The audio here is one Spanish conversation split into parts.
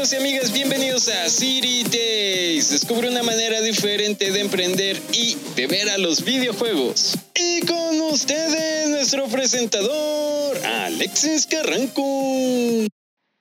amigos y amigas? Bienvenidos a City Days. Descubre una manera diferente de emprender y de ver a los videojuegos. Y con ustedes, nuestro presentador, Alexis Carranco.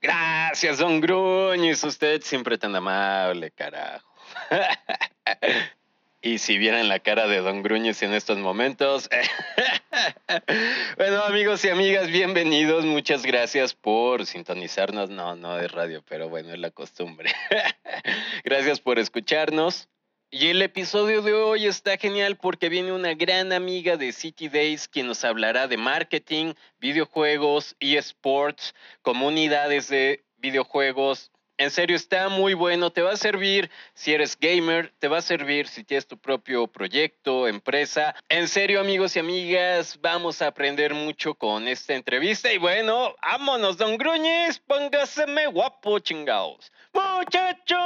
Gracias, don Gruñis. Usted siempre tan amable, carajo. y si vieran la cara de don Gruñis en estos momentos. bueno, amigos y amigas, bienvenidos. Muchas gracias por sintonizarnos. No, no es radio, pero bueno, es la costumbre. gracias por escucharnos. Y el episodio de hoy está genial porque viene una gran amiga de City Days quien nos hablará de marketing, videojuegos, eSports, comunidades de videojuegos. En serio, está muy bueno, te va a servir si eres gamer, te va a servir si tienes tu propio proyecto, empresa. En serio, amigos y amigas, vamos a aprender mucho con esta entrevista. Y bueno, vámonos, don Gruñez, póngaseme guapo, chingados. Muchacho,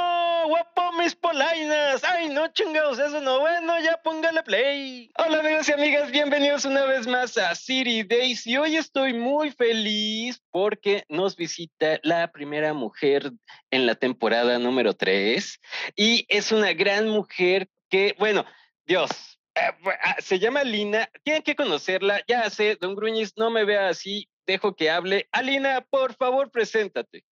guapo mis polainas. Ay, no chingados, eso no. Bueno, ya póngale play. Hola amigos y amigas, bienvenidos una vez más a City Days. Y hoy estoy muy feliz porque nos visita la primera mujer en la temporada número 3. Y es una gran mujer que, bueno, Dios, eh, ah, se llama Lina, tienen que conocerla, ya sé, don Gruñiz, no me vea así, dejo que hable. Alina, por favor, preséntate.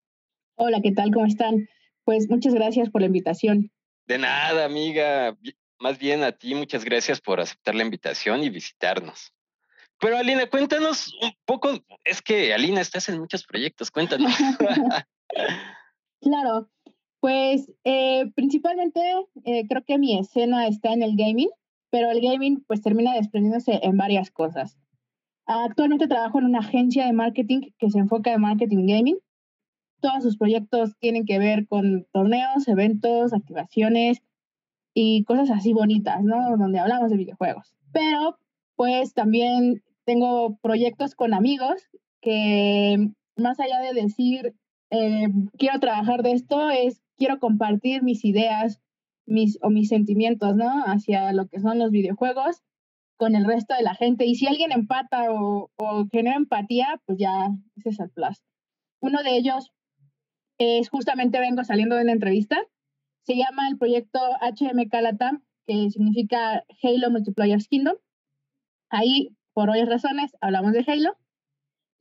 Hola, ¿qué tal? ¿Cómo están? Pues muchas gracias por la invitación. De nada, amiga. Más bien a ti, muchas gracias por aceptar la invitación y visitarnos. Pero Alina, cuéntanos un poco, es que Alina, estás en muchos proyectos, cuéntanos. claro, pues eh, principalmente eh, creo que mi escena está en el gaming, pero el gaming pues termina desprendiéndose en varias cosas. Actualmente trabajo en una agencia de marketing que se enfoca en marketing gaming todos sus proyectos tienen que ver con torneos, eventos, activaciones y cosas así bonitas, ¿no? Donde hablamos de videojuegos. Pero pues también tengo proyectos con amigos que más allá de decir, eh, quiero trabajar de esto, es quiero compartir mis ideas mis, o mis sentimientos, ¿no? Hacia lo que son los videojuegos con el resto de la gente. Y si alguien empata o, o genera empatía, pues ya ese es el plus. Uno de ellos es justamente vengo saliendo de una entrevista. Se llama el proyecto HMK Latam, que significa Halo Multiplayer Kingdom. Ahí, por varias razones, hablamos de Halo.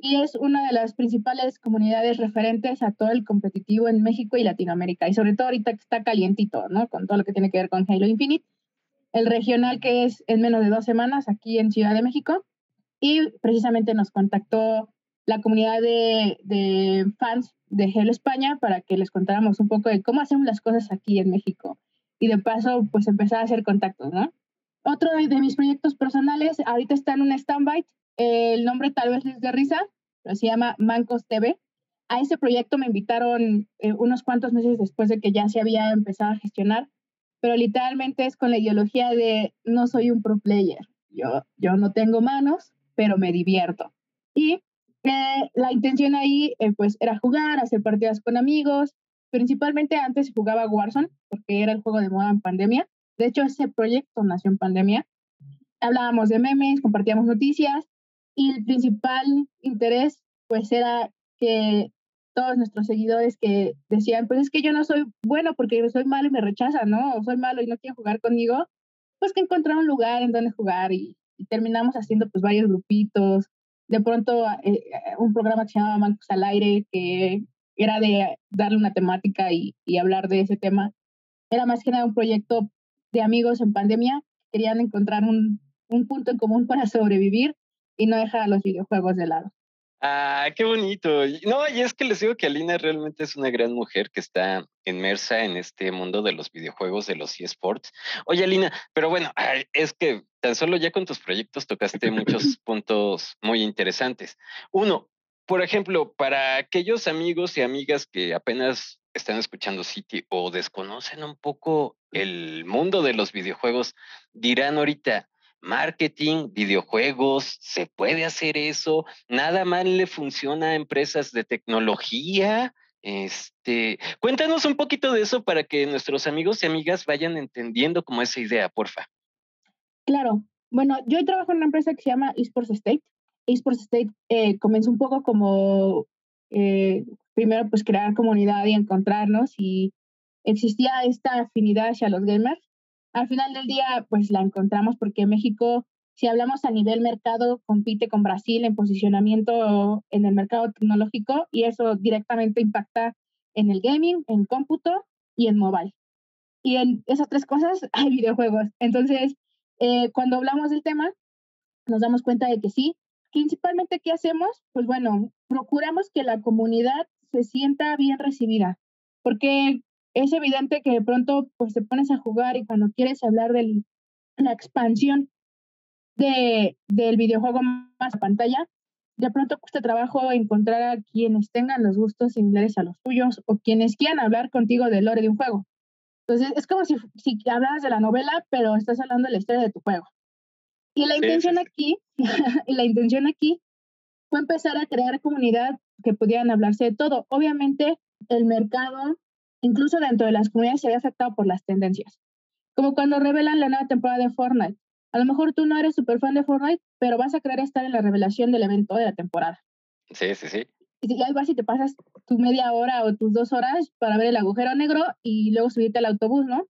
Y es una de las principales comunidades referentes a todo el competitivo en México y Latinoamérica. Y sobre todo ahorita que está calientito, ¿no? Con todo lo que tiene que ver con Halo Infinite. El regional que es en menos de dos semanas aquí en Ciudad de México. Y precisamente nos contactó la comunidad de, de fans de Halo España para que les contáramos un poco de cómo hacemos las cosas aquí en México. Y de paso, pues empezar a hacer contactos, ¿no? Otro de, mis proyectos personales, ahorita está en un stand-by. El nombre tal vez les dé risa, pero se llama Mancos TV. A ese proyecto me invitaron eh, unos cuantos meses después de que ya se había empezado a gestionar, pero literalmente es con la ideología de no soy un pro player. Yo, yo no tengo manos, pero me divierto. Y la intención ahí eh, pues era jugar, hacer partidas con amigos. Principalmente antes jugaba Warzone porque era el juego de moda en pandemia. De hecho, ese proyecto nació en pandemia. Hablábamos de memes, compartíamos noticias y el principal interés pues era que todos nuestros seguidores que decían, pues es que yo no soy bueno porque soy malo y me rechazan, ¿no? O soy malo y no quieren jugar conmigo, pues que encontrar un lugar en donde jugar y, y terminamos haciendo pues varios grupitos, de pronto eh, un programa que se llamaba Mancos al Aire, que era de darle una temática y, y, hablar de ese tema. Era más que nada un proyecto de amigos en pandemia, querían encontrar un, un punto en común para sobrevivir y no dejar a los videojuegos de lado. Ah, qué bonito. No, y es que les digo que Alina realmente es una gran mujer que está inmersa en este mundo de los videojuegos, de los eSports. Oye, Alina, pero bueno, es que tan solo ya con tus proyectos tocaste muchos puntos muy interesantes. Uno, por ejemplo, para aquellos amigos y amigas que apenas están escuchando City o desconocen un poco el mundo de los videojuegos, dirán ahorita, marketing, videojuegos, se puede hacer eso, nada mal le funciona a empresas de tecnología. Este, cuéntanos un poquito de eso para que nuestros amigos y amigas vayan entendiendo como esa idea, porfa. Claro. Bueno, yo trabajo en una empresa que se llama Esports State. Esports State eh, comenzó un poco como eh, primero pues crear comunidad y encontrarnos y existía esta afinidad hacia los gamers. Al final del día pues la encontramos porque México, si hablamos a nivel mercado, compite con Brasil en posicionamiento en el mercado tecnológico y eso directamente impacta en el gaming, en cómputo y en mobile. Y en esas tres cosas hay videojuegos. Entonces, eh, cuando hablamos del tema, nos damos cuenta de que sí. Principalmente, ¿qué hacemos? Pues bueno, procuramos que la comunidad se sienta bien recibida, porque es evidente que de pronto pues te pones a jugar y cuando quieres hablar de la expansión de, del videojuego más a pantalla, de pronto cuesta trabajo encontrar a quienes tengan los gustos similares a los tuyos o quienes quieran hablar contigo del lore de un juego. Entonces, es como si, si hablaras de la novela, pero estás hablando de la historia de tu juego. Y la intención aquí, y la intención aquí fue empezar a crear comunidad que pudieran hablarse de todo. Obviamente, el mercado, incluso dentro de las comunidades, se había afectado por las tendencias. Como cuando revelan la nueva temporada de Fortnite. A lo mejor tú no eres súper fan de Fortnite, pero vas a querer estar en la revelación del evento de la temporada. Sí, sí, sí. Y ahí vas y te pasas tu media hora o tus dos horas para ver el agujero negro y luego subirte al autobús, ¿no?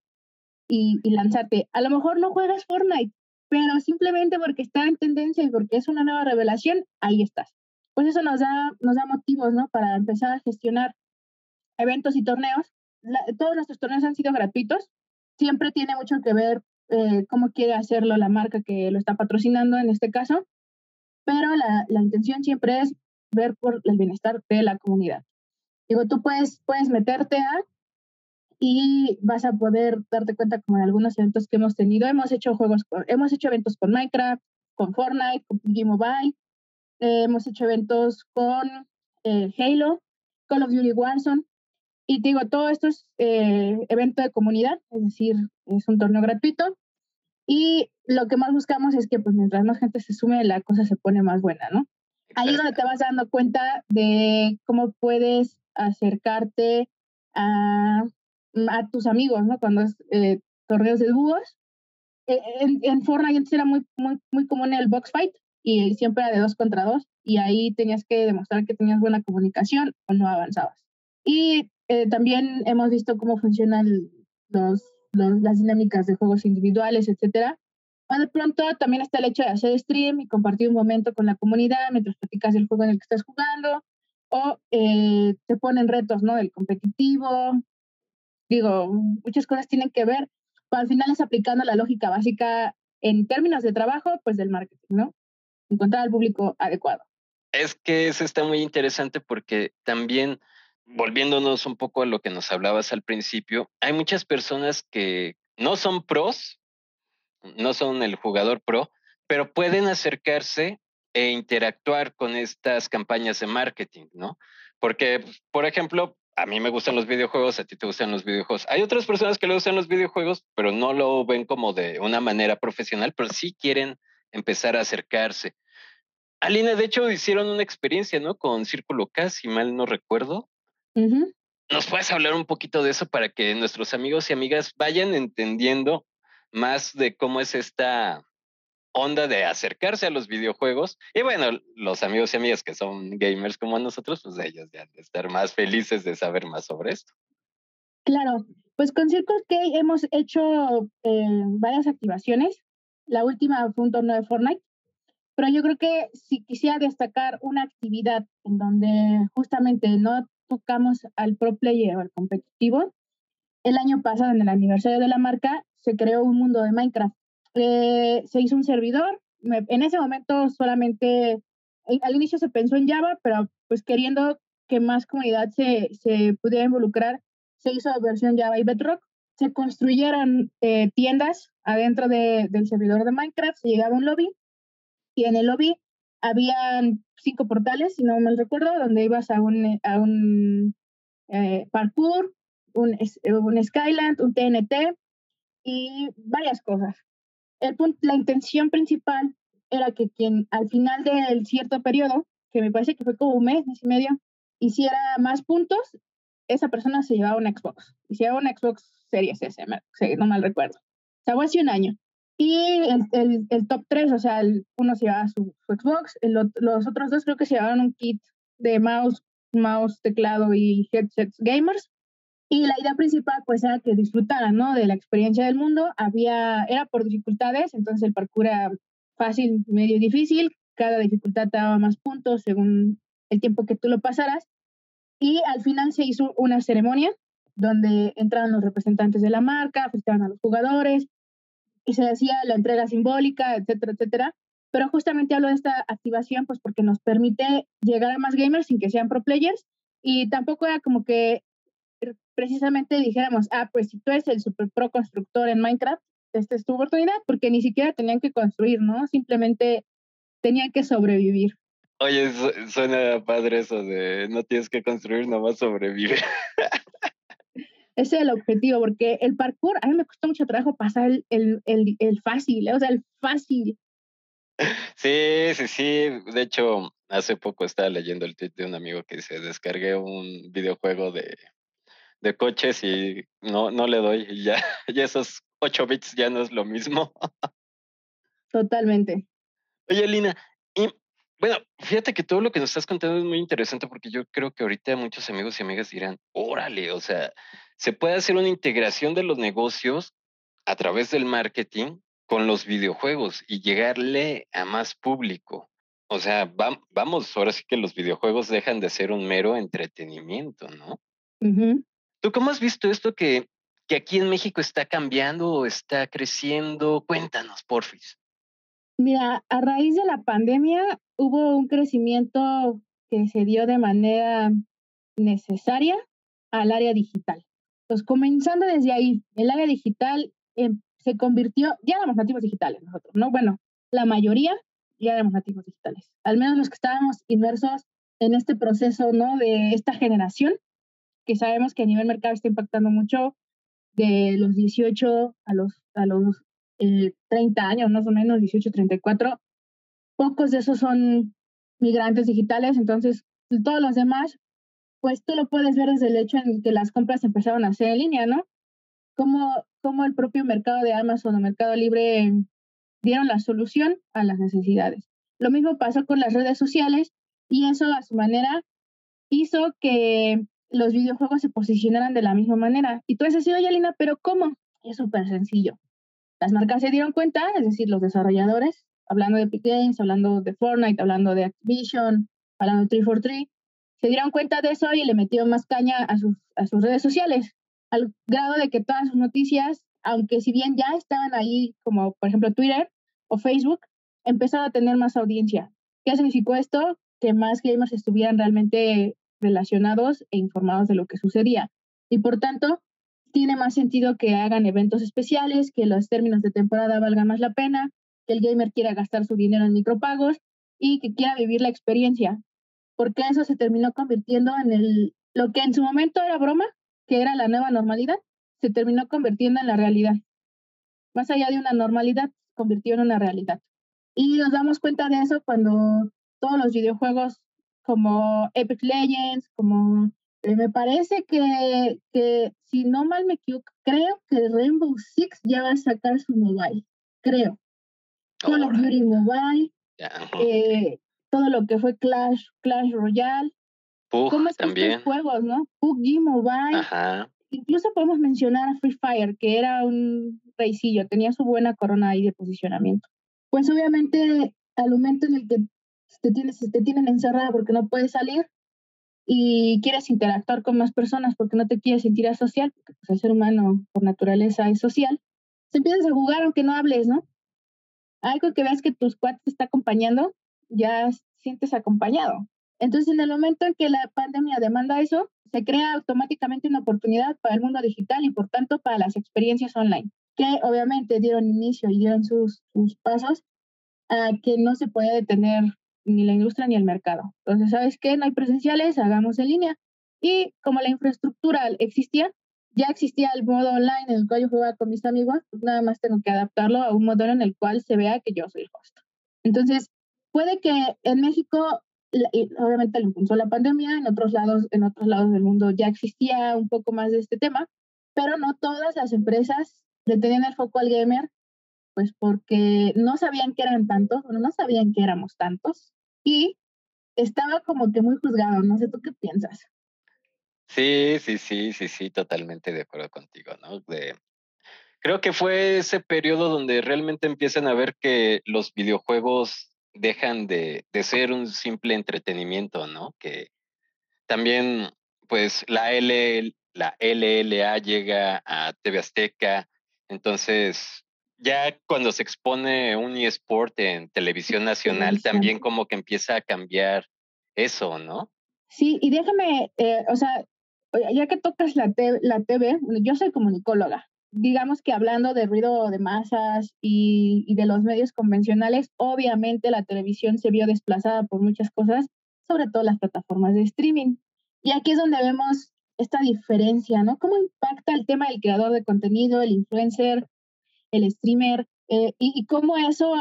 Y, y lanzarte. A lo mejor no juegas Fortnite, pero simplemente porque está en tendencia y porque es una nueva revelación, ahí estás. Pues eso nos da, nos da motivos, ¿no? Para empezar a gestionar eventos y torneos. todos nuestros torneos han sido gratuitos. Siempre tiene mucho que ver eh, cómo quiere hacerlo la marca que lo está patrocinando en este caso, pero la, la intención siempre es ver por el bienestar de la comunidad. Digo, tú puedes, puedes meterte a y vas a poder darte cuenta como en algunos eventos que hemos tenido. Hemos hecho juegos, hemos hecho eventos con Minecraft, con Fortnite, con PUBG Mobile, eh, hemos hecho eventos con eh, Halo, Call of Duty Warzone. Y digo, todo esto es eh, evento de comunidad, es decir, es un torneo gratuito. Y lo que más buscamos es que pues mientras más gente se sume, la cosa se pone más buena, ¿no? Ahí es donde te vas dando cuenta de cómo puedes acercarte a, a tus amigos, ¿no? Cuando es eh, torneos de dúos. Eh, en, en, Fortnite antes era muy, muy, muy común el box fight y siempre era de dos contra dos y ahí tenías que demostrar que tenías buena comunicación o no avanzabas. Y eh, también hemos visto cómo funcionan los, los, las dinámicas de juegos individuales, etcétera, de pronto también está el hecho de hacer stream y compartir un momento con la comunidad mientras practicas el juego en el que estás jugando o eh, te ponen retos, ¿no? Del competitivo. Digo, muchas cosas tienen que ver, pero al final es aplicando la lógica básica en términos de trabajo, pues del marketing, ¿no? Encontrar al público adecuado. Es que eso está muy interesante porque también, volviéndonos un poco a lo que nos hablabas al principio, hay muchas personas que no son pros, no son el jugador pro, pero pueden acercarse e interactuar con estas campañas de marketing, ¿no? Porque, por ejemplo, a mí me gustan los videojuegos, a ti te gustan los videojuegos. Hay otras personas que le gustan los videojuegos, pero no lo ven como de una manera profesional, pero sí quieren empezar a acercarse. Alina, de hecho, hicieron una experiencia, ¿no? Con Círculo K, si mal no recuerdo. ¿Nos puedes hablar un poquito de eso para que nuestros amigos y amigas vayan entendiendo más de cómo es esta onda de acercarse a los videojuegos. Y bueno, los amigos y amigas que son gamers como nosotros, pues ellos ya de estar más felices de saber más sobre esto. Claro, pues con Circle K hemos hecho eh, varias activaciones. La última fue un torneo de Fortnite, pero yo creo que si quisiera destacar una actividad en donde justamente no tocamos al pro player o al competitivo, el año pasado en el aniversario de la marca se creó un mundo de Minecraft. Eh, se hizo un servidor. en ese momento solamente, eh, al inicio se pensó en Java, pero pues queriendo que más comunidad se, pudiera involucrar, se hizo versión Java y Bedrock. Se construyeron eh, tiendas adentro de, del servidor de Minecraft, se llegaba a un lobby y en el lobby habían cinco portales, si no mal recuerdo, donde ibas a un, un parkour, un, un Skyland, un TNT, y varias cosas. El la intención principal era que quien al final del cierto periodo, que me parece que fue como un mes, mes y medio, hiciera más puntos, esa persona se llevaba un Xbox. Y se llevaba un Xbox Series S, no mal recuerdo. O sea, fue hace un año. Y el, el, el top 3, o sea, uno se llevaba su, Xbox, los otros dos creo que se llevaban un kit de mouse mouse, teclado y headsets gamers. Y la idea principal pues era que disfrutaran, ¿no? De la experiencia del mundo. Había, era por dificultades, entonces el parkour era fácil, medio difícil. Cada dificultad daba más puntos según el tiempo que tú lo pasaras. Y al final se hizo una ceremonia donde entraban los representantes de la marca, felicitaban a los jugadores y se hacía la entrega simbólica, etcétera, etcétera. Pero justamente hablo de esta activación pues porque nos permite llegar a más gamers sin que sean pro players y tampoco era como que precisamente dijéramos, ah, pues si tú eres el super pro constructor en Minecraft, esta es tu oportunidad, porque ni siquiera tenían que construir, ¿no? Simplemente tenían que sobrevivir. Oye, suena padre eso de no tienes que construir, nomás sobrevivir. Ese es el objetivo, porque el parkour, a mí me costó mucho trabajo pasar el, el, el, el fácil, o sea, el fácil. Sí, sí, sí. De hecho, hace poco estaba leyendo el tweet de un amigo que se descargué un videojuego de, de coches y no, no le doy. Y ya, ya esos 8 bits ya no es lo mismo. Totalmente. Oye, Lina, y bueno, fíjate que todo lo que nos estás contando es muy interesante porque yo creo que ahorita muchos amigos y amigas dirán, órale, o sea, se puede hacer una integración de los negocios a través del marketing con los videojuegos y llegarle a más público. O sea, vamos, ahora sí que los videojuegos dejan de ser un mero entretenimiento, ¿no? ¿Tú cómo has visto esto que, que aquí en México está cambiando o está creciendo? Cuéntanos, porfis. Mira, a raíz de la pandemia hubo un crecimiento que se dio de manera necesaria al área digital. Pues comenzando desde ahí, el área digital em, se convirtió, ya éramos nativos digitales nosotros, ¿no? Bueno, la mayoría ya éramos nativos digitales, al menos los que estábamos inmersos en este proceso, ¿no? De esta generación que sabemos que a nivel mercado está impactando mucho de los 18 a los, a los 30 eh, años, más o menos, 18, 34. Pocos de esos son migrantes digitales, entonces todos los demás, pues tú lo puedes ver desde el hecho en que las compras empezaron a hacer en línea, ¿no? Como, como el propio mercado de Amazon o Mercado Libre dieron la solución a las necesidades. Lo mismo pasó con las redes sociales y eso a su manera hizo que los videojuegos se posicionaran de la misma manera. Y tú has decir, oye, Alina, ¿pero cómo? Es súper sencillo. Las marcas se dieron cuenta, es decir, los desarrolladores, hablando de Epic Games, hablando de Fortnite, hablando de Activision, hablando de 343, se dieron cuenta de eso y le metieron más caña a sus, a sus redes sociales, al grado de que todas sus noticias, aunque si bien ya estaban ahí, como por ejemplo Twitter o Facebook, empezaron a tener más audiencia. ¿Qué significó esto? Que más gamers estuvieran realmente relacionados e informados de lo que sucedía. Y por tanto, tiene más sentido que hagan eventos especiales, que los términos de temporada valgan más la pena, que el gamer quiera gastar su dinero en micropagos y que quiera vivir la experiencia. Porque eso se terminó convirtiendo en el, lo que en su momento era broma, que era la nueva normalidad, se terminó convirtiendo en la realidad. Más allá de una normalidad, convirtió en una realidad. Y nos damos cuenta de eso cuando todos los videojuegos como Epic Legends, como eh, me parece que, que, si no mal me equivoco, creo que Rainbow Six ya va a sacar su mobile, creo. Call of Duty Mobile, eh, todo lo que fue Clash, Clash Royale. Pug también. juegos, ¿no? PUBG Mobile. Ajá. Incluso podemos mencionar a Free Fire, que era un reycillo, tenía su buena corona ahí de posicionamiento. Pues obviamente al momento en el que te, tienes, te tienen encerrada porque no puedes salir y quieres interactuar con más personas porque no te quieres sentir asocial, porque pues, el ser humano por naturaleza es social, se empiezas a jugar aunque no hables, ¿no? Algo que veas que tus cuates te está acompañando, ya sientes acompañado. Entonces, en el momento en que la pandemia demanda eso, se crea automáticamente una oportunidad para el mundo digital y por tanto para las experiencias online, que obviamente dieron inicio y dieron sus, sus pasos a que no se puede detener ni la industria ni el mercado. Entonces, ¿sabes qué? No hay presenciales, hagamos en línea. Y como la infraestructura existía, ya existía el modo online en el cual yo jugaba con mis amigos, pues nada más tengo que adaptarlo a un modelo en el cual se vea que yo soy el host. Entonces, puede que en México, obviamente lo impulsó la pandemia, en otros lados, en otros lados del mundo ya existía un poco más de este tema, pero no todas las empresas le tenían el foco al gamer pues porque no sabían que eran tantos, no sabían que éramos tantos y estaba como que muy juzgado, no sé tú qué piensas. Sí, sí, sí, sí, sí, totalmente de acuerdo contigo, ¿no? De, creo que fue ese periodo donde realmente empiezan a ver que los videojuegos dejan de, de ser un simple entretenimiento, ¿no? Que también, pues, la, L, la LLA llega a TV Azteca, entonces ya cuando se expone un eSport en televisión nacional, también como que empieza a cambiar eso, ¿no? Sí, y déjame, eh, o sea, ya que tocas la, la TV, yo soy comunicóloga. Digamos que hablando de ruido de masas y, y de los medios convencionales, obviamente la televisión se vio desplazada por muchas cosas, sobre todo las plataformas de streaming. Y aquí es donde vemos esta diferencia, ¿no? ¿Cómo impacta el tema del creador de contenido, el influencer, el streamer, eh, y, cómo eso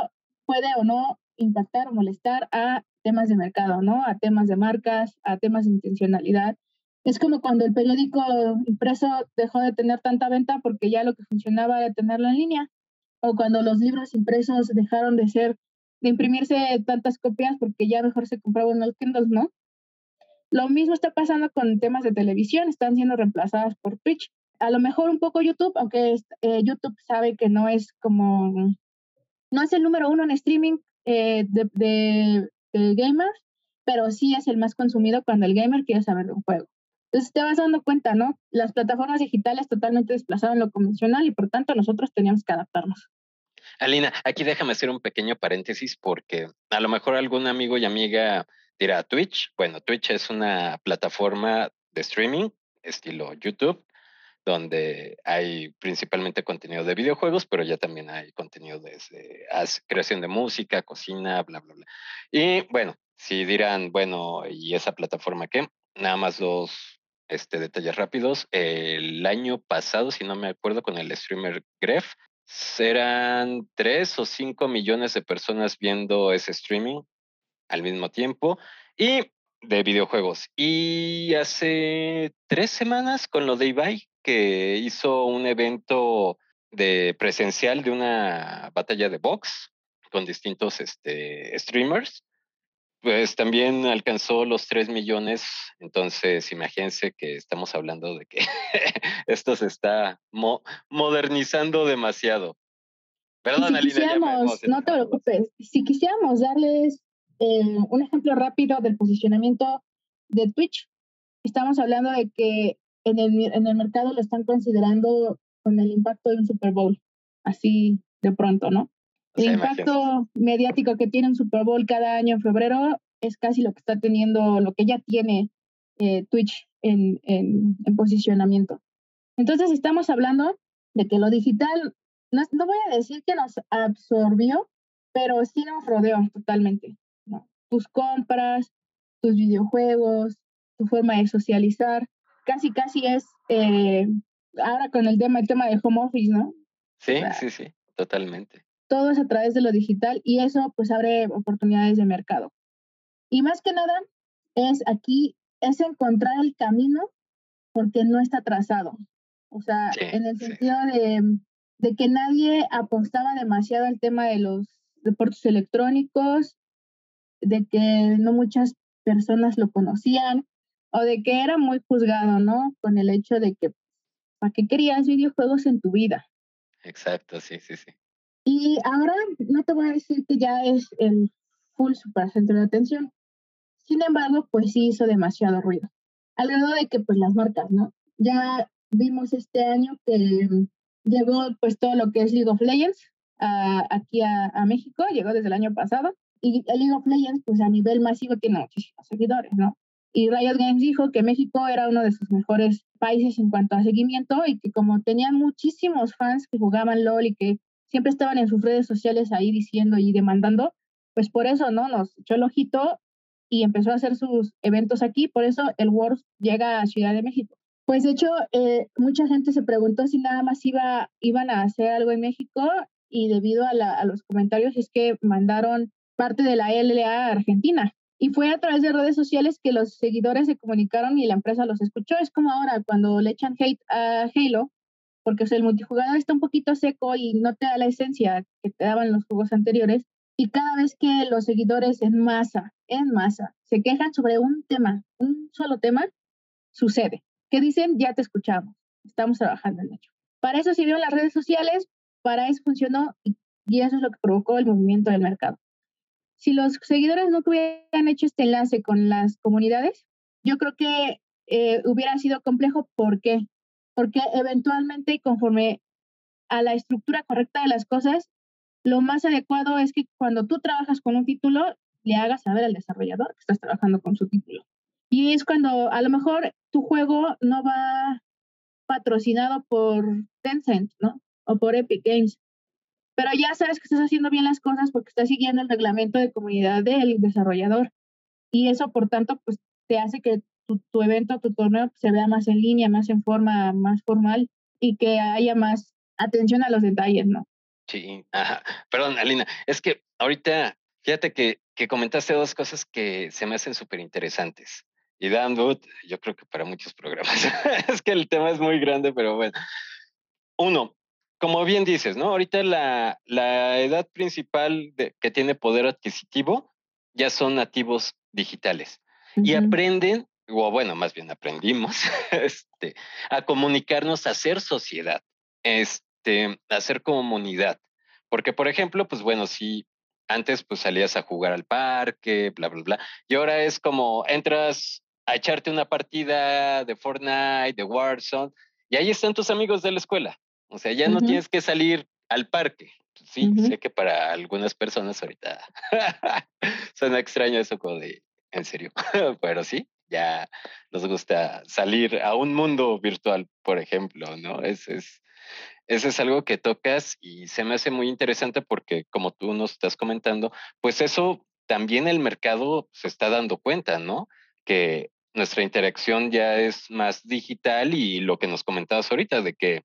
puede o no impactar o molestar a temas de mercado, ¿no? A temas de marcas, a temas de intencionalidad. Es como cuando el periódico impreso dejó de tener tanta venta porque ya lo que funcionaba era tenerlo en línea, o cuando los libros impresos dejaron de ser, de imprimirse tantas copias porque ya mejor se compraban los Kindles, ¿no? Lo mismo está pasando con temas de televisión, están siendo reemplazadas por Twitch a lo mejor un poco YouTube, aunque eh, YouTube sabe que no es como, no es el número uno en streaming eh, de, gamers, pero sí es el más consumido cuando el gamer quiere saber de un juego. Entonces te vas dando cuenta, ¿no? Las plataformas digitales totalmente desplazaron lo convencional y por tanto nosotros teníamos que adaptarnos. Alina, aquí déjame hacer un pequeño paréntesis porque a lo mejor algún amigo y amiga dirá Twitch. Bueno, Twitch es una plataforma de streaming estilo YouTube donde hay principalmente contenido de videojuegos, pero ya también hay contenido de, creación de música, cocina, bla, bla, bla. Y bueno, si dirán, bueno, ¿y esa plataforma qué? Nada más dos este, detalles rápidos. El año pasado, si no me acuerdo, con el streamer Gref, eran tres o cinco millones de personas viendo ese streaming al mismo tiempo. Y de videojuegos. Y hace tres semanas con lo de Ibai, que hizo un evento de presencial de una batalla de box con distintos este, streamers, pues también alcanzó los 3 millones. Entonces, imagínense que estamos hablando de que esto se está modernizando demasiado. Perdón, si no te preocupes, si quisiéramos darles eh, un ejemplo rápido del posicionamiento de Twitch, estamos hablando de que en el, en el mercado lo están considerando con el impacto de un Super Bowl, así de pronto, ¿no? El impacto mediático que tiene un Super Bowl cada año en febrero es casi lo que está teniendo, lo que ya tiene eh, Twitch en, en, en, posicionamiento. Entonces estamos hablando de que lo digital, no, no voy a decir que nos absorbió, pero sí nos rodeó totalmente. ¿no? Tus compras, tus videojuegos, tu forma de socializar, casi, casi es eh, ahora con el tema, el tema de home office, ¿no? Sí, sí, sí, totalmente. Todo es a través de lo digital y eso pues abre oportunidades de mercado. Y más que nada es aquí, es encontrar el camino porque no está trazado. O sea, en el sentido de, de que nadie apostaba demasiado al tema de los deportes electrónicos, de que no muchas personas lo conocían, o de que era muy juzgado, ¿no? Con el hecho de que, ¿para qué querías videojuegos en tu vida? Exacto, sí, sí, sí. Y ahora no te voy a decir que ya es el full super centro de atención. Sin embargo, pues sí hizo demasiado ruido. Alrededor de que, pues las marcas, ¿no? Ya vimos este año que llegó pues todo lo que es League of Legends aquí a, a México, llegó desde el año pasado. Y el League of Legends, pues a nivel masivo tiene muchísimos seguidores, ¿no? Y Riot Games dijo que México era uno de sus mejores países en cuanto a seguimiento y que como tenían muchísimos fans que jugaban LOL y que siempre estaban en sus redes sociales ahí diciendo y demandando, pues por eso, ¿no? Nos echó el ojito y empezó a hacer sus eventos aquí, por eso el World llega a Ciudad de México. Pues de hecho, eh, mucha gente se preguntó si nada más iba, iban a hacer algo en México y debido a, a los comentarios es que mandaron parte de la LLA a Argentina. Y fue a través de redes sociales que los seguidores se comunicaron y la empresa los escuchó. Es como ahora cuando le echan hate a Halo, porque el multijugador está un poquito seco y no te da la esencia que te daban los juegos anteriores. Y cada vez que los seguidores en masa, en masa, se quejan sobre un tema, un solo tema, sucede. ¿Qué dicen? Ya te escuchamos, estamos trabajando en ello. Para eso sirvieron las redes sociales, para eso funcionó y, eso es lo que provocó el movimiento del mercado. Si los seguidores no hubieran hecho este enlace con las comunidades, yo creo que eh, hubiera sido complejo. ¿Por qué? Porque eventualmente, conforme a la estructura correcta de las cosas, lo más adecuado es que cuando tú trabajas con un título, le hagas saber al desarrollador que estás trabajando con su título. Y es cuando a lo mejor tu juego no va patrocinado por Tencent, ¿no? O por Epic Games. Pero ya sabes que estás haciendo bien las cosas porque estás siguiendo el reglamento de comunidad del desarrollador. Y eso, por tanto, pues te hace que tu, tu evento, tu torneo se vea más en línea, más en forma, más formal y que haya más atención a los detalles, ¿no? Sí, ajá. Perdón, Alina, es que ahorita, fíjate que, que comentaste dos cosas que se me hacen súper interesantes. Y Dan yo creo que para muchos programas. es que el tema es muy grande, pero bueno. Uno, como bien dices, ¿no? Ahorita la, la edad principal de, que tiene poder adquisitivo ya son nativos digitales y aprenden, o bueno, más bien aprendimos, este, a comunicarnos, a hacer sociedad. Este, este, hacer comunidad. Porque, por ejemplo, pues bueno, si antes pues salías a jugar al parque, bla, bla, bla, y ahora es como entras a echarte una partida de Fortnite, de Warzone, y ahí están tus amigos de la escuela. O sea, ya no tienes que salir al parque. Sí, sé que para algunas personas ahorita suena extraño eso como de, en serio, pero sí, ya nos gusta salir a un mundo virtual, por ejemplo, ¿no? Es, es, eso es algo que tocas y se me hace muy interesante porque como tú nos estás comentando, pues eso también el mercado se está dando cuenta, ¿no? Que nuestra interacción ya es más digital y lo que nos comentabas ahorita de que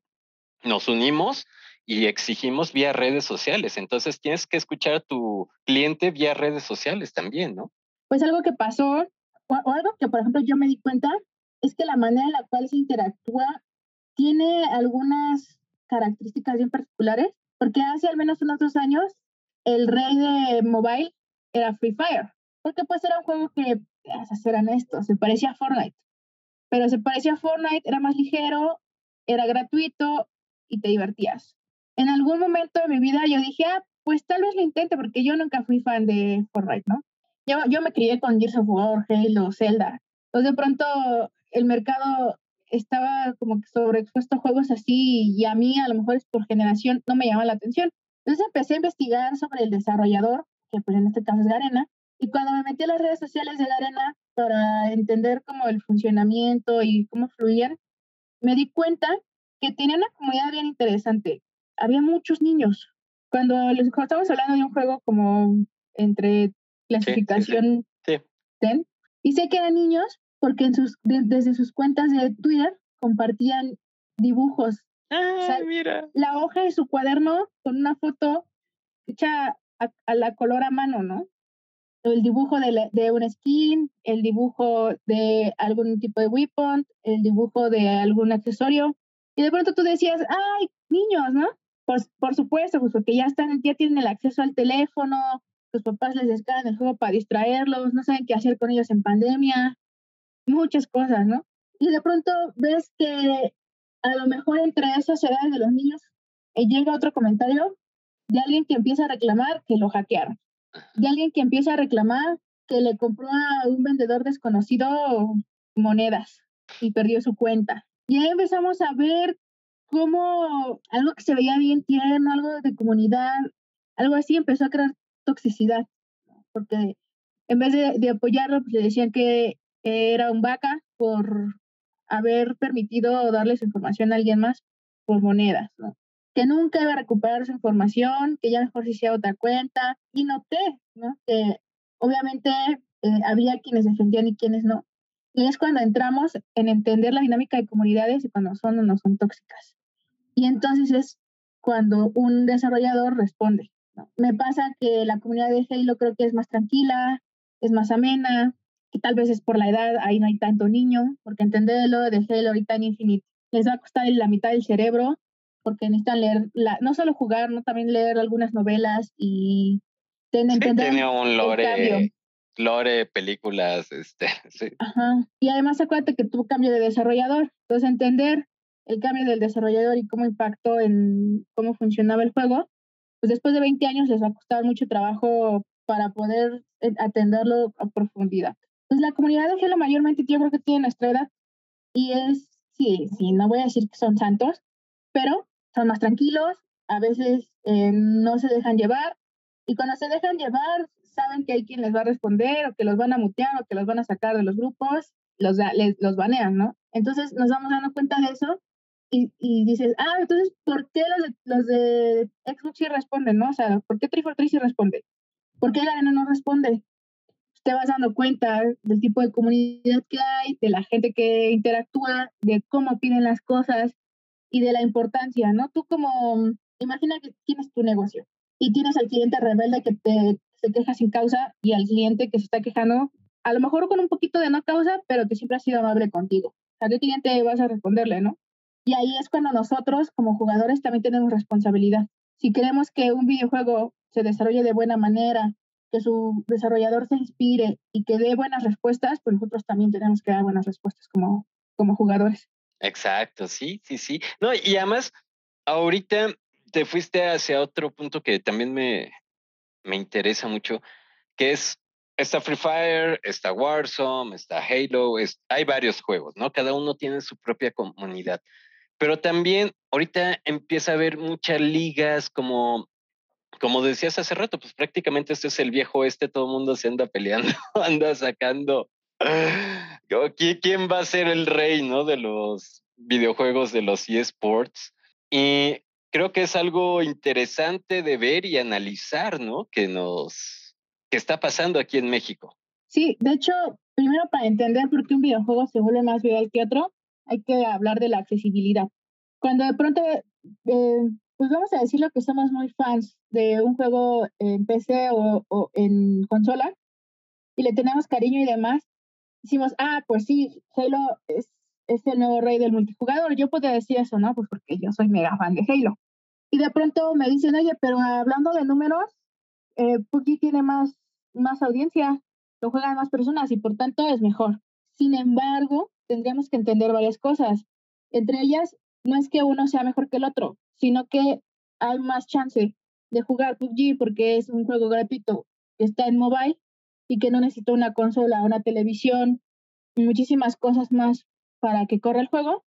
nos unimos y exigimos vía redes sociales. Entonces tienes que escuchar a tu cliente vía redes sociales también, ¿no? Pues algo que pasó, o algo que por ejemplo yo me di cuenta, es que la manera en la cual se interactúa tiene algunas características bien particulares, porque hace al menos unos dos años el rey de mobile era Free Fire, porque pues era un juego que, a ser honesto, se parecía a Fortnite, pero se parecía a Fortnite, era más ligero, era gratuito y te divertías. En algún momento de mi vida yo dije, ah, pues tal vez lo intente, porque yo nunca fui fan de Fortnite, ¿no? Yo, yo me crié con Gears of War, Halo, Zelda. Entonces de pronto el mercado estaba como que sobreexpuesto a juegos así y a mí a lo mejor es por generación no me llama la atención. Entonces empecé a investigar sobre el desarrollador, que pues en este caso es Garena, y cuando me metí a las redes sociales de Garena para entender como el funcionamiento y cómo fluían, me di cuenta que tenía una comunidad bien interesante. Había muchos niños. Cuando les estamos hablando de un juego como entre clasificación sí, y sé que eran niños, porque en sus, desde sus cuentas de Twitter compartían dibujos. Ah, mira. La hoja de su cuaderno con una foto hecha a, la color a mano, ¿no? El dibujo de, de un skin, el dibujo de algún tipo de weapon, el dibujo de algún accesorio. Y de pronto tú decías, ay, niños, ¿no? Pues por supuesto, pues porque ya están, ya tienen el acceso al teléfono, sus papás les descargan el juego para distraerlos, no saben qué hacer con ellos en pandemia, muchas cosas, ¿no? Y de pronto ves que a lo mejor entre esas edades de los niños eh, llega otro comentario de alguien que empieza a reclamar que lo hackearon, de alguien que empieza a reclamar que le compró a un vendedor desconocido monedas y perdió su cuenta. Y ahí empezamos a ver cómo algo que se veía bien tierno, algo de comunidad, algo así empezó a crear toxicidad, porque en vez de, apoyarlo, pues le decían que era un vaca por haber permitido darles información a alguien más por monedas. Que nunca iba a recuperar su información, que ya mejor se hiciera otra cuenta. Y noté, ¿no? Que obviamente eh, había quienes defendían y quienes no. Y es cuando entramos en entender la dinámica de comunidades y cuando son o no son tóxicas. Y entonces es cuando un desarrollador responde. Me pasa que la comunidad de Halo creo que es más tranquila, es más amena, tal vez es por la edad, ahí no hay tanto niño, porque entenderlo de Halo ahorita en Infinite les va a costar la mitad del cerebro, porque necesitan leer, la, no solo jugar, no también leer algunas novelas y entender tiene un lore lore, películas, este, sí. Ajá. Y además acuérdate que tuvo cambio de desarrollador. Entonces, entender el cambio del desarrollador y cómo impactó en cómo funcionaba el juego, pues después de 20 años les ha costado mucho trabajo para poder eh, atenderlo a profundidad. Pues la comunidad de Halo mayormente yo creo que tiene nuestra edad y es, sí, sí, no voy a decir que son santos, pero son más tranquilos, a veces eh, no se dejan llevar y cuando se dejan llevar saben que hay quien les va a responder o que los van a mutear o que los van a sacar de los grupos, los, les, los banean, ¿no? Entonces nos vamos dando cuenta de eso y, y dices, ah, entonces, ¿por qué los de, los de Xbox sí responden, no? O sea, ¿por qué 343 sí responde? ¿Por qué la arena no responde? Te vas dando cuenta del tipo de comunidad que hay, de la gente que interactúa, de cómo piden las cosas y de la importancia, ¿no? Tú como, imagina que tienes tu negocio y tienes al cliente rebelde que te se queja sin causa y al cliente que se está quejando, a lo mejor con un poquito de no causa, pero que siempre ha sido amable contigo. ¿A qué cliente vas a responderle, no? Y ahí es cuando nosotros como jugadores también tenemos responsabilidad. Si queremos que un videojuego se desarrolle de buena manera, que su desarrollador se inspire y que dé buenas respuestas, pues nosotros también tenemos que dar buenas respuestas como, como jugadores. Exacto, sí, sí, sí. No, y además, ahorita te fuiste hacia otro punto que también me, me interesa mucho, que es, está Free Fire, está Warzone, está Halo, es, hay varios juegos, ¿no? Cada uno tiene su propia comunidad. Pero también ahorita empieza a haber muchas ligas como como decías hace rato, pues prácticamente este es el viejo este, todo el mundo se anda peleando, anda sacando. ¿Quién va a ser el rey, no? De los videojuegos, de los eSports. Y creo que es algo interesante de ver y analizar, ¿no? Que nos, que está pasando aquí en México. Sí, de hecho, primero para entender por qué un videojuego se vuelve más viral que otro, hay que hablar de la accesibilidad. Cuando de pronto, eh, pues vamos a decirlo que somos muy fans de un juego en PC o, o en consola y le tenemos cariño y demás, decimos, ah, pues sí, Halo es, es el nuevo rey del multijugador. Yo podría decir eso, ¿no? Pues porque yo soy mega fan de Halo. Y de pronto me dicen, oye, pero hablando de números, eh, tiene más, más audiencia, lo juegan más personas y por tanto es mejor. Sin embargo, tendríamos que entender varias cosas. Entre ellas, no es que uno sea mejor que el otro, sino que hay más chance de jugar PUBG porque es un juego gratuito está en mobile y que no necesita una consola, una televisión y muchísimas cosas más para que corra el juego,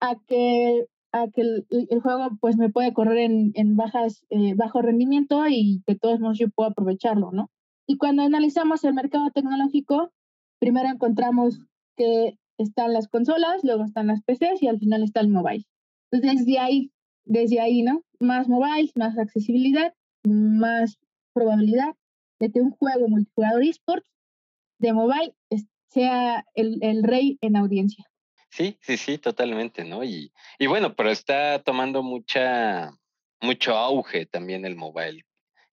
a que, a que el, juego pues me puede correr en, en bajas, eh, bajo rendimiento y de todos modos yo puedo aprovecharlo, ¿no? Y cuando analizamos el mercado tecnológico, primero encontramos que están las consolas, luego están las PCs y al final está el mobile. Entonces, desde ahí, desde ahí, ¿no? Más mobile, más accesibilidad, más probabilidad de que un juego multijugador esports de mobile sea el, el rey en audiencia. Sí, sí, sí, totalmente, ¿no? Y, y bueno, pero está tomando mucha, mucho auge también el mobile.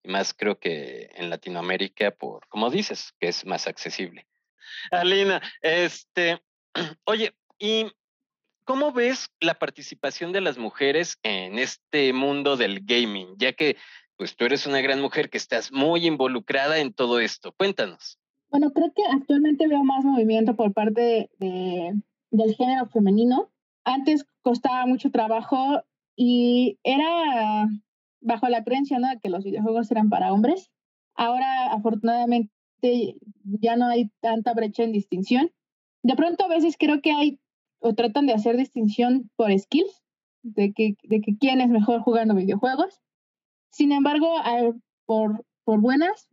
Y más creo que en Latinoamérica, por, como dices, que es más accesible. Alina, este, oye, ¿y cómo ves la participación de las mujeres en este mundo del gaming? Ya que pues tú eres una gran mujer que estás muy involucrada en todo esto. Cuéntanos. Bueno, creo que actualmente veo más movimiento por parte de, del género femenino. Antes costaba mucho trabajo y era bajo la creencia de que los videojuegos eran para hombres. Ahora, afortunadamente, ya no hay tanta brecha en distinción. De pronto, a veces creo que hay o tratan de hacer distinción por skills, de que, de que quién es mejor jugando videojuegos. Sin embargo, por, por buenas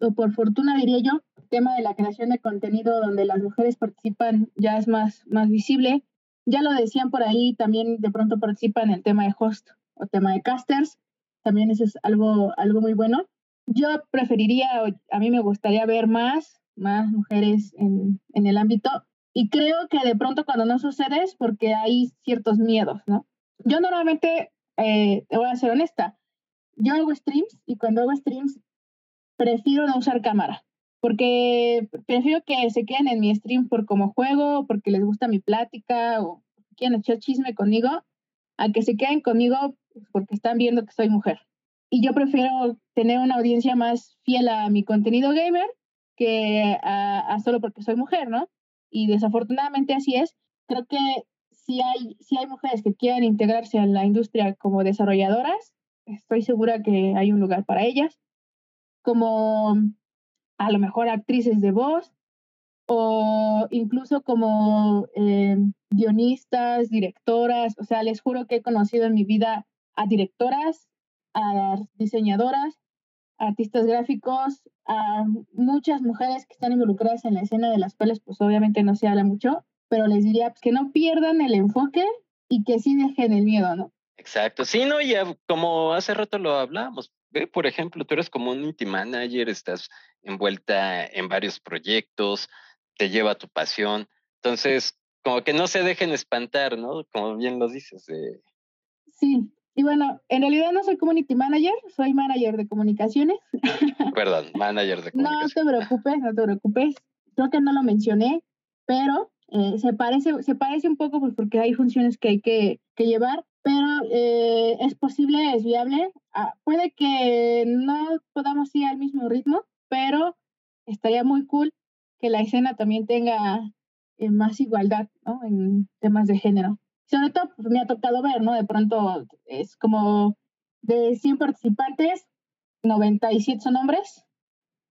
o por fortuna, diría yo, tema de la creación de contenido donde las mujeres participan ya es más, más visible. Ya lo decían por ahí, también de pronto participan en el tema de host o tema de casters. También eso es algo, algo muy bueno. Yo preferiría, a mí me gustaría ver más, más mujeres en, en el ámbito. Y creo que de pronto cuando no sucede es porque hay ciertos miedos, ¿no? Yo normalmente, eh, te voy a ser honesta, yo hago streams y cuando hago streams prefiero no usar cámara, porque prefiero que se queden en mi stream por como juego, porque les gusta mi plática o quieren echar chisme conmigo, a que se queden conmigo porque están viendo que soy mujer. Y yo prefiero tener una audiencia más fiel a mi contenido gamer que a, solo porque soy mujer, ¿no? Y desafortunadamente así es. Creo que si hay, si hay mujeres que quieran integrarse en la industria como desarrolladoras, estoy segura que hay un lugar para ellas. Como a lo mejor actrices de voz o incluso como eh, guionistas, directoras. O sea, les juro que he conocido en mi vida a directoras, a diseñadoras, artistas gráficos, a muchas mujeres que están involucradas en la escena de las cuales pues obviamente no se habla mucho, pero les diría pues, que no pierdan el enfoque y que sí dejen el miedo, ¿no? Exacto, sí, no, ya como hace rato lo hablábamos, por ejemplo, tú eres como un indie manager, estás envuelta en varios proyectos, te lleva tu pasión, entonces, como que no se dejen espantar, ¿no? Como bien lo dices. Sí, y bueno, en realidad no soy community manager, soy manager de comunicaciones. Perdón, manager de comunicaciones. No te preocupes, no te preocupes. Creo que no lo mencioné, pero eh, se, parece, se parece un poco pues, porque hay funciones que hay que, que llevar, pero eh, es posible, es viable. Ah, puede que no podamos ir al mismo ritmo, pero estaría muy cool que la escena también tenga eh, más igualdad ¿no? en temas de género sobre todo pues, me ha tocado ver, ¿no? De pronto es como de 100 participantes, 97 son hombres,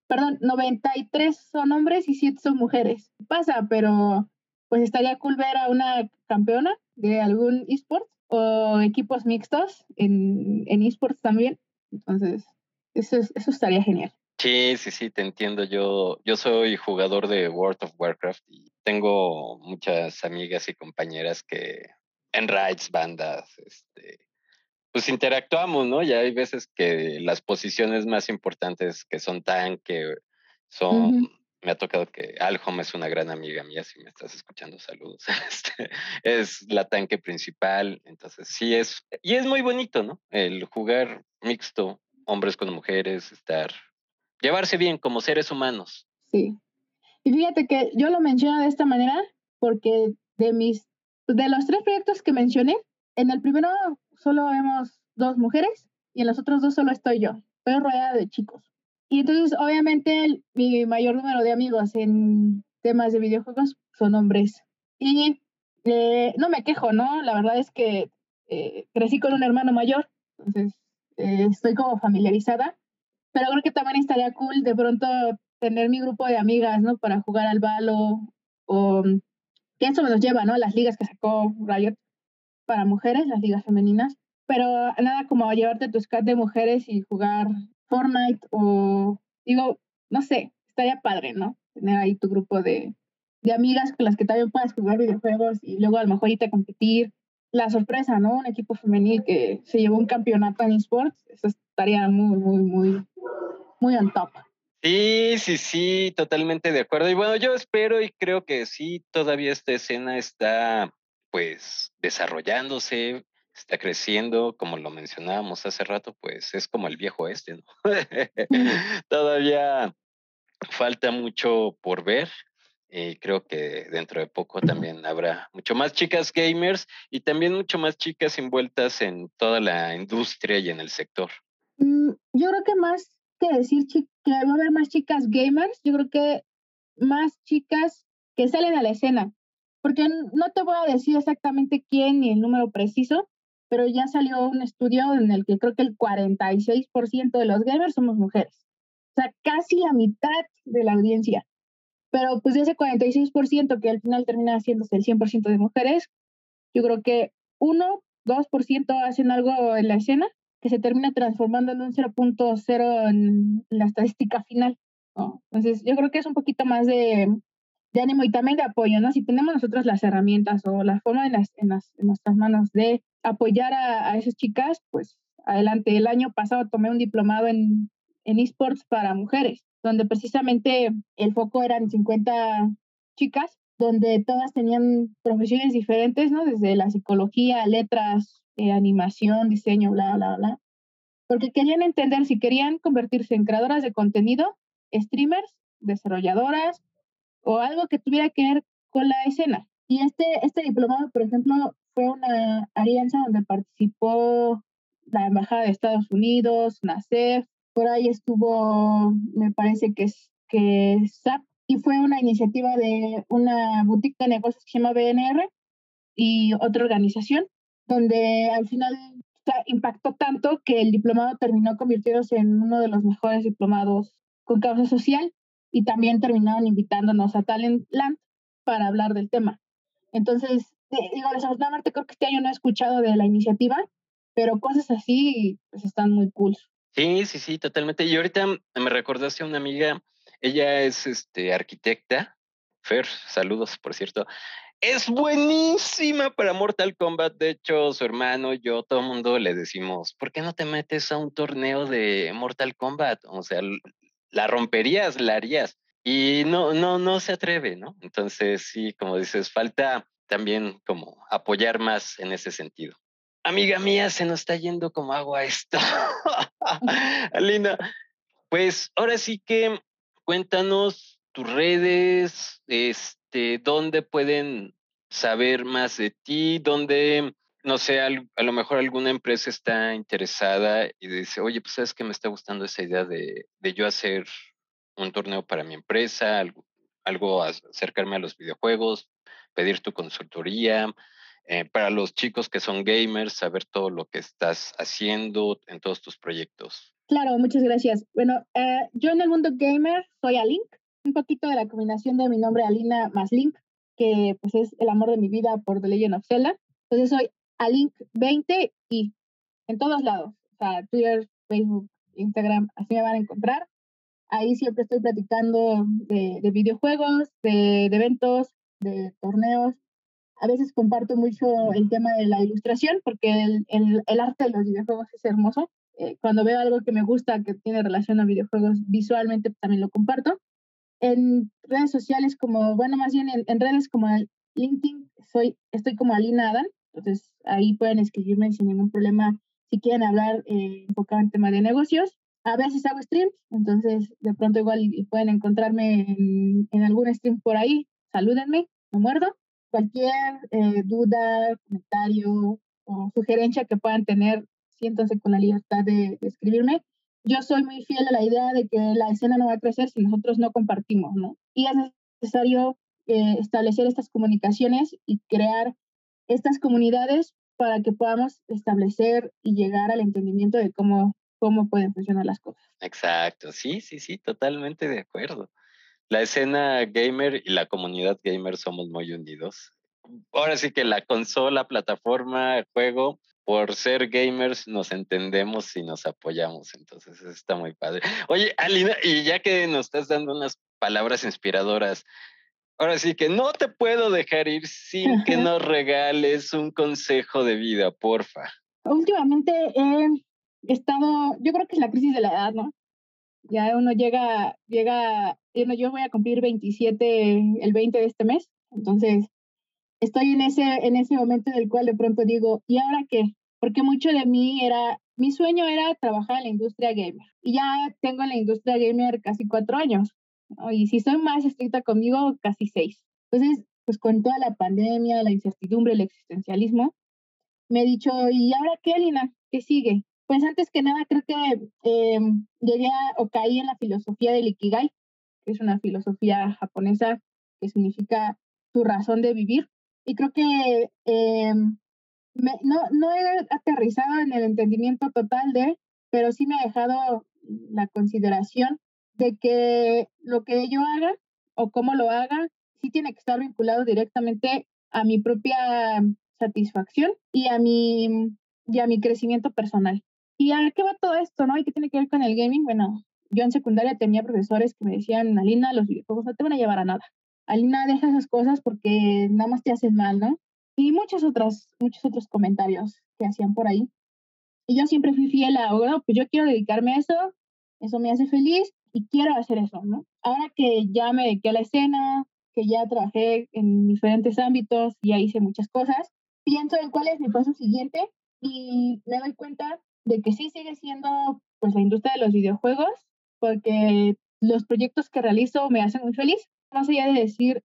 perdón, 93 son hombres y 7 son mujeres. Pasa, pero pues estaría cool ver a una campeona de algún esports o equipos mixtos en, en esports también. Entonces, eso, eso estaría genial. Sí, sí, sí, te entiendo. Yo, yo soy jugador de World of Warcraft y tengo muchas amigas y compañeras que en raids, bandas, este, pues interactuamos, ¿no? Ya hay veces que las posiciones más importantes que son tanque, son, me ha tocado que Alhom es una gran amiga mía, si me estás escuchando, saludos, este, es la tanque principal, entonces sí es, y es muy bonito, ¿no? El jugar mixto, hombres con mujeres, estar, llevarse bien como seres humanos. Sí. Y fíjate que yo lo menciono de esta manera porque de mis de los tres proyectos que mencioné, en el primero solo vemos dos mujeres y en los otros dos solo estoy yo. Estoy rodeada de chicos. Y entonces, obviamente, mi mayor número de amigos en temas de videojuegos son hombres. Y eh, no me quejo, ¿no? La verdad es que eh, crecí con un hermano mayor, entonces eh, estoy como familiarizada. Pero creo que también estaría cool de pronto tener mi grupo de amigas, ¿no? Para jugar al balo o que eso nos lleva, ¿no? Las ligas que sacó Riot para mujeres, las ligas femeninas, pero nada como llevarte tu scat de mujeres y jugar Fortnite o, digo, no sé, estaría padre, ¿no? Tener ahí tu grupo de, de amigas con las que también puedas jugar videojuegos y luego a lo mejor irte a competir. La sorpresa, ¿no? Un equipo femenil que se llevó un campeonato en esports, eso estaría muy, muy, muy, muy on top. Sí, sí, sí, totalmente de acuerdo. Y bueno, yo espero y creo que sí, todavía esta escena está pues desarrollándose, está creciendo, como lo mencionábamos hace rato, pues es como el viejo este, ¿no? todavía falta mucho por ver. Y creo que dentro de poco también habrá mucho más chicas gamers y también mucho más chicas envueltas en toda la industria y en el sector. Mm, yo creo que más que decir que va a haber más chicas gamers, yo creo que más chicas que salen a la escena. Porque no te voy a decir exactamente quién ni el número preciso, pero ya salió un estudio en el que creo que el 46% de los gamers somos mujeres. O sea, casi la mitad de la audiencia. Pero pues de ese 46% que al final termina haciéndose el 100% de mujeres, yo creo que 1, 2% hacen algo en la escena que se termina transformando en un 0.0 en la estadística final. Entonces, yo creo que es un poquito más de, de, ánimo y también de apoyo, ¿no? Si tenemos nosotros las herramientas o la forma en, las, en, las, en nuestras manos de apoyar a, a, esas chicas, pues adelante. El año pasado tomé un diplomado en, en esports para mujeres, donde precisamente el foco eran 50 chicas, donde todas tenían profesiones diferentes, ¿no? Desde la psicología, letras, eh, animación, diseño, bla, bla, bla. Porque querían entender si querían convertirse en creadoras de contenido, streamers, desarrolladoras o algo que tuviera que ver con la escena. Y este, este diplomado, por ejemplo, fue una alianza donde participó la Embajada de Estados Unidos, NACEF, por ahí estuvo, me parece que, que SAP y fue una iniciativa de una boutique de negocios que se llama BNR y otra organización, donde al final impactó tanto que el diplomado terminó convirtiéndose en uno de los mejores diplomados con causa social y también terminaron invitándonos a Talent Land para hablar del tema. Entonces, digo, desafortunadamente creo que este año no he escuchado de la iniciativa, pero cosas así pues están muy cool. Sí, sí, sí, totalmente. Y ahorita me recordaste a una amiga, ella es este arquitecta, Fer, saludos, por cierto. Es buenísima para Mortal Kombat. De hecho, su hermano, yo, todo el mundo le decimos, ¿por qué no te metes a un torneo de Mortal Kombat? O sea, la romperías, la harías. Y no, no, no se atreve, ¿no? Entonces, sí, como dices, falta también como apoyar más en ese sentido. Amiga mía, se nos está yendo como agua esto. Alina, pues ahora sí que cuéntanos tus redes, este, dónde pueden saber más de ti, dónde, no sé, a lo mejor alguna empresa está interesada y dice, oye, pues sabes que me está gustando esa idea de, de yo hacer un torneo para mi empresa, algo, algo acercarme a los videojuegos, pedir tu consultoría, eh, para los chicos que son gamers, saber todo lo que estás haciendo en todos tus proyectos. Claro, muchas gracias. Bueno, eh, yo en el mundo gamer soy Alink, un poquito de la combinación de mi nombre Alina más Link, que pues es el amor de mi vida por The Legend of Zelda. Entonces soy Alink20 y en todos lados, o sea, Twitter, Facebook, Instagram, así me van a encontrar. Ahí siempre estoy platicando de, videojuegos, de, eventos, de torneos. A veces comparto mucho el tema de la ilustración porque el, el, arte de los videojuegos es hermoso. Eh, cuando veo algo que me gusta, que tiene relación a videojuegos visualmente, también lo comparto. En redes sociales como, bueno, más bien en, redes como LinkedIn, soy, estoy como Alina Adam, entonces ahí pueden escribirme sin ningún problema si quieren hablar eh, enfocado en tema de negocios a veces hago streams, entonces de pronto igual pueden encontrarme en, algún stream por ahí, salúdenme, me muerdo. Cualquier eh, duda, comentario o sugerencia que puedan tener, siéntanse con la libertad de, escribirme. Yo soy muy fiel a la idea de que la escena no va a crecer si nosotros no compartimos, ¿no? Y es necesario eh, establecer estas comunicaciones y crear estas comunidades para que podamos establecer y llegar al entendimiento de cómo cómo pueden funcionar las cosas. Exacto, sí, sí, sí, totalmente de acuerdo. La escena gamer y la comunidad gamer somos muy unidos. Ahora sí que la consola, plataforma, juego, por ser gamers nos entendemos y nos apoyamos, entonces está muy padre. Oye, Alina, y ya que nos estás dando unas palabras inspiradoras, ahora sí que no te puedo dejar ir sin que nos regales un consejo de vida, porfa. Últimamente he he estado, yo creo que es la crisis de la edad, ¿no? Ya uno llega, llega, yo voy a cumplir 27 el 20 de este mes, entonces estoy en ese, en ese momento en el cual de pronto digo, ¿y ahora qué? Porque mucho de mí era, mi sueño era trabajar en la industria gamer y ya tengo en la industria gamer casi cuatro años, ¿no? y si soy más estricta conmigo, casi seis. Entonces, pues con toda la pandemia, la incertidumbre, el existencialismo, me he dicho, ¿y ahora qué, Lina? ¿Qué sigue? Pues antes que nada creo que eh, llegué o caí en la filosofía del Ikigai, que es una filosofía japonesa que significa tu razón de vivir. Y creo que eh, no, no he aterrizado en el entendimiento total de, pero sí me ha dejado la consideración de que lo que yo haga o cómo lo haga, sí tiene que estar vinculado directamente a mi propia satisfacción y a mi, y a mi crecimiento personal. ¿Y a qué va todo esto, no? ¿Y qué tiene que ver con el gaming? Bueno, yo en secundaria tenía profesores que me decían, Alina, los videojuegos no te van a llevar a nada. Alina, deja esas cosas porque nada más te hacen mal, ¿no? Y muchos otros, muchos otros comentarios que hacían por ahí. Y yo siempre fui fiel a, bueno, pues yo quiero dedicarme a eso, eso me hace feliz y quiero hacer eso, ¿no? Ahora que ya me dediqué a la escena, que ya trabajé en diferentes ámbitos, ya hice muchas cosas, pienso en cuál es mi paso siguiente y me doy cuenta de que sí sigue siendo pues la industria de los videojuegos, porque los proyectos que realizo me hacen muy feliz. Más allá de decir,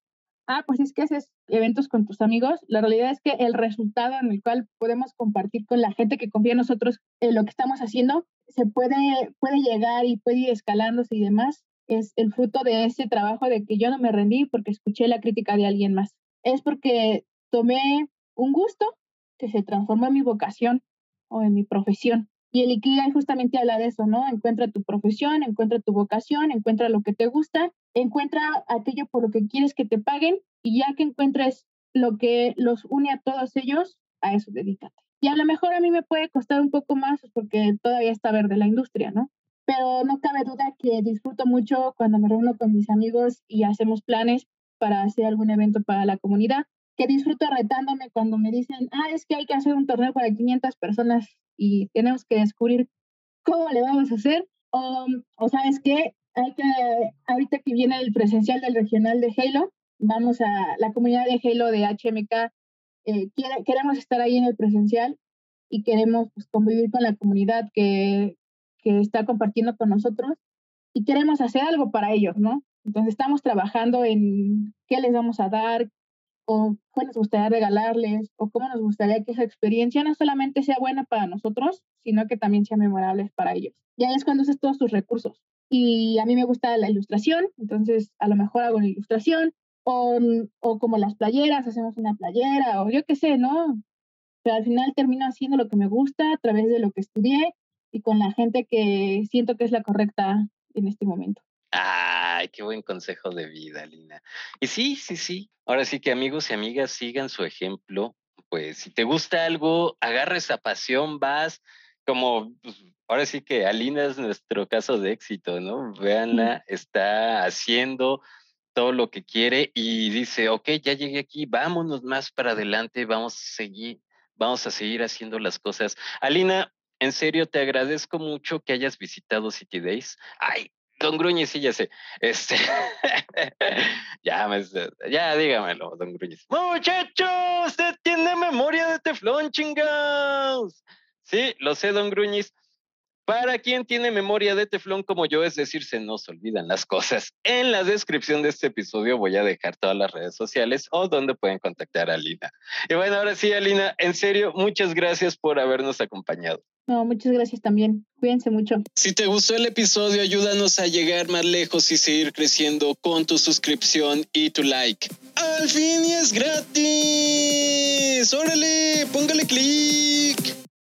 ah, pues es que haces eventos con tus amigos, la realidad es que el resultado en el cual podemos compartir con la gente que confía en nosotros en lo que estamos haciendo, se puede, puede llegar y puede ir escalándose y demás, es el fruto de ese trabajo de que yo no me rendí porque escuché la crítica de alguien más. Es porque tomé un gusto que se transformó en mi vocación o en mi profesión. Y el Ikigai justamente habla de eso, ¿no? Encuentra tu profesión, encuentra tu vocación, encuentra lo que te gusta, encuentra aquello por lo que quieres que te paguen y ya que encuentres lo que los une a todos ellos, a eso dedícate. Y a lo mejor a mí me puede costar un poco más porque todavía está verde la industria, ¿no? Pero no cabe duda que disfruto mucho cuando me reúno con mis amigos y hacemos planes para hacer algún evento para la comunidad, que disfruto retándome cuando me dicen, ah, es que hay que hacer un torneo para 500 personas y tenemos que descubrir cómo le vamos a hacer. O, o sabes qué, hay que, ahorita que viene el presencial del regional de Halo, vamos a la comunidad de Halo de HMK, eh, queremos estar ahí en el presencial y queremos pues, convivir con la comunidad que, que está compartiendo con nosotros y queremos hacer algo para ellos, ¿no? Entonces estamos trabajando en qué les vamos a dar, o qué nos gustaría regalarles, o cómo nos gustaría que esa experiencia no solamente sea buena para nosotros, sino que también sea memorable para ellos. Y ahí es cuando usas todos tus recursos. Y a mí me gusta la ilustración, entonces a lo mejor hago una ilustración, o, o como las playeras, hacemos una playera, o yo qué sé, ¿no? Pero al final termino haciendo lo que me gusta a través de lo que estudié y con la gente que siento que es la correcta en este momento. Ay, qué buen consejo de vida, Lina. Y sí, sí, sí. Ahora sí que amigos y amigas sigan su ejemplo. Pues si te gusta algo, agarra esa pasión, vas como, pues, ahora sí que Alina es nuestro caso de éxito, ¿no? Véanla, está haciendo todo lo que quiere y dice, ok, ya llegué aquí, vámonos más para adelante, vamos a seguir, vamos a seguir haciendo las cosas. Alina, en serio, te agradezco mucho que hayas visitado City Days. Ay, Don Gruñiz, sí, ya sé. Este, ya, me, ya dígamelo, Don Gruñiz. Muchachos, usted tiene memoria de teflón, chingados. Sí, lo sé, Don Gruñiz. Para quien tiene memoria de teflón como yo, es decir, se nos olvidan las cosas. En la descripción de este episodio voy a dejar todas las redes sociales o donde pueden contactar a Alina. Y bueno, ahora sí, Alina, en serio, muchas gracias por habernos acompañado. No, muchas gracias también. Cuídense mucho. Si te gustó el episodio, ayúdanos a llegar más lejos y seguir creciendo con tu suscripción y tu like. ¡Al fin y es gratis! ¡Órale! ¡Póngale clic!